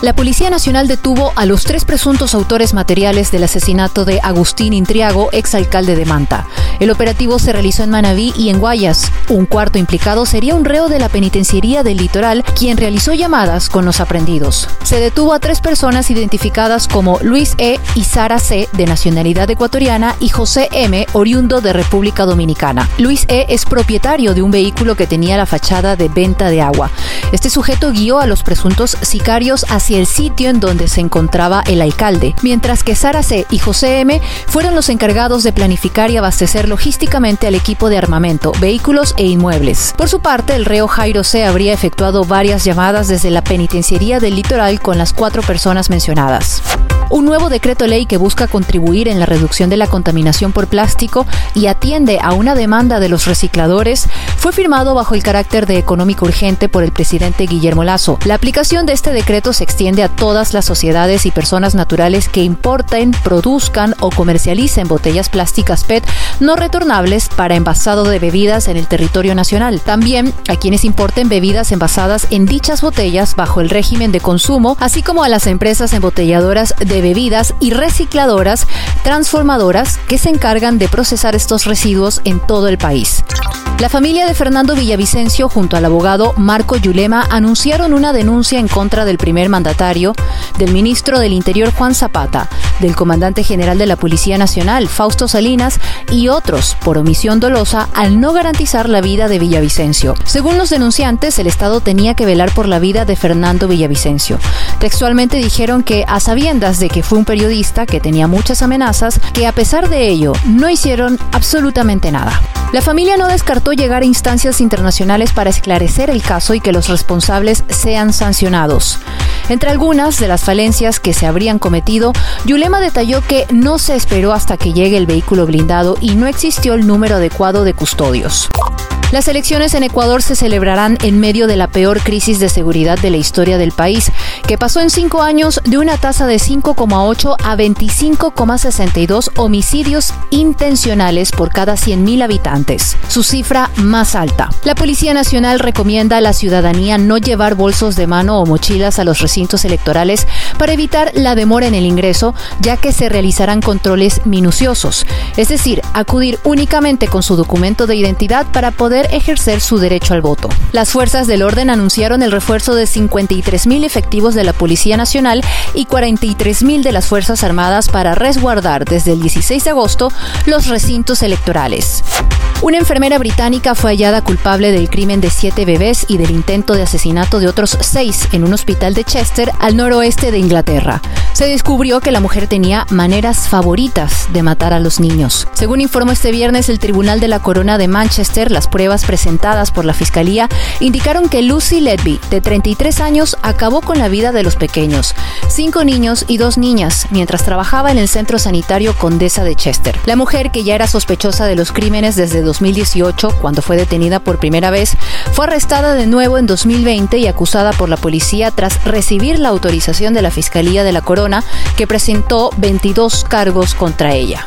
La Policía Nacional detuvo a los tres presuntos autores materiales del asesinato de Agustín Intriago, exalcalde de Manta. El operativo se realizó en Manabí y en Guayas. Un cuarto implicado sería un reo de la penitenciaría del litoral, quien realizó llamadas con los aprendidos. Se detuvo a tres personas identificadas como Luis E. y Sara C., de nacionalidad ecuatoriana, y José M., oriundo de República Dominicana. Luis E. es propietario de un vehículo que tenía la fachada de venta de agua. Este sujeto guió a los presuntos sicarios hacia el sitio en donde se encontraba el alcalde, mientras que Sara C. y José M. fueron los encargados de planificar y abastecer logísticamente al equipo de armamento, vehículos e inmuebles. Por su parte, el reo Jairo C. habría efectuado varias llamadas desde la penitenciaría del litoral con las cuatro personas mencionadas. Un nuevo decreto ley que busca contribuir en la reducción de la contaminación por plástico y atiende a una demanda de los recicladores fue firmado bajo el carácter de económico urgente por el presidente Guillermo Lazo. La aplicación de este decreto se extiende a todas las sociedades y personas naturales que importen, produzcan o comercialicen botellas plásticas PET no retornables para envasado de bebidas en el territorio nacional. También a quienes importen bebidas envasadas en dichas botellas bajo el régimen de consumo, así como a las empresas embotelladoras de bebidas y recicladoras transformadoras que se encargan de procesar estos residuos en todo el país. La familia de Fernando Villavicencio junto al abogado Marco Yulema anunciaron una denuncia en contra del primer mandatario, del ministro del Interior Juan Zapata, del comandante general de la Policía Nacional Fausto Salinas y otros por omisión dolosa al no garantizar la vida de Villavicencio. Según los denunciantes, el Estado tenía que velar por la vida de Fernando Villavicencio. Textualmente dijeron que a sabiendas de que fue un periodista que tenía muchas amenazas, que a pesar de ello no hicieron absolutamente nada. La familia no descartó llegar a instancias internacionales para esclarecer el caso y que los responsables sean sancionados. Entre algunas de las falencias que se habrían cometido, Yulema detalló que no se esperó hasta que llegue el vehículo blindado y no existió el número adecuado de custodios. Las elecciones en Ecuador se celebrarán en medio de la peor crisis de seguridad de la historia del país, que pasó en cinco años de una tasa de 5,8 a 25,62 homicidios intencionales por cada 100.000 habitantes, su cifra más alta. La Policía Nacional recomienda a la ciudadanía no llevar bolsos de mano o mochilas a los recintos electorales para evitar la demora en el ingreso, ya que se realizarán controles minuciosos, es decir, acudir únicamente con su documento de identidad para poder ejercer su derecho al voto. Las fuerzas del orden anunciaron el refuerzo de 53.000 efectivos de la Policía Nacional y 43.000 de las Fuerzas Armadas para resguardar desde el 16 de agosto los recintos electorales. Una enfermera británica fue hallada culpable del crimen de siete bebés y del intento de asesinato de otros seis en un hospital de Chester, al noroeste de Inglaterra. Se descubrió que la mujer tenía maneras favoritas de matar a los niños. Según informó este viernes el Tribunal de la Corona de Manchester, las pruebas presentadas por la Fiscalía indicaron que Lucy Ledby, de 33 años, acabó con la vida de los pequeños, cinco niños y dos niñas, mientras trabajaba en el centro sanitario Condesa de Chester. La mujer, que ya era sospechosa de los crímenes desde 2018, cuando fue detenida por primera vez, fue arrestada de nuevo en 2020 y acusada por la policía tras recibir la autorización de la Fiscalía de la Corona, que presentó 22 cargos contra ella.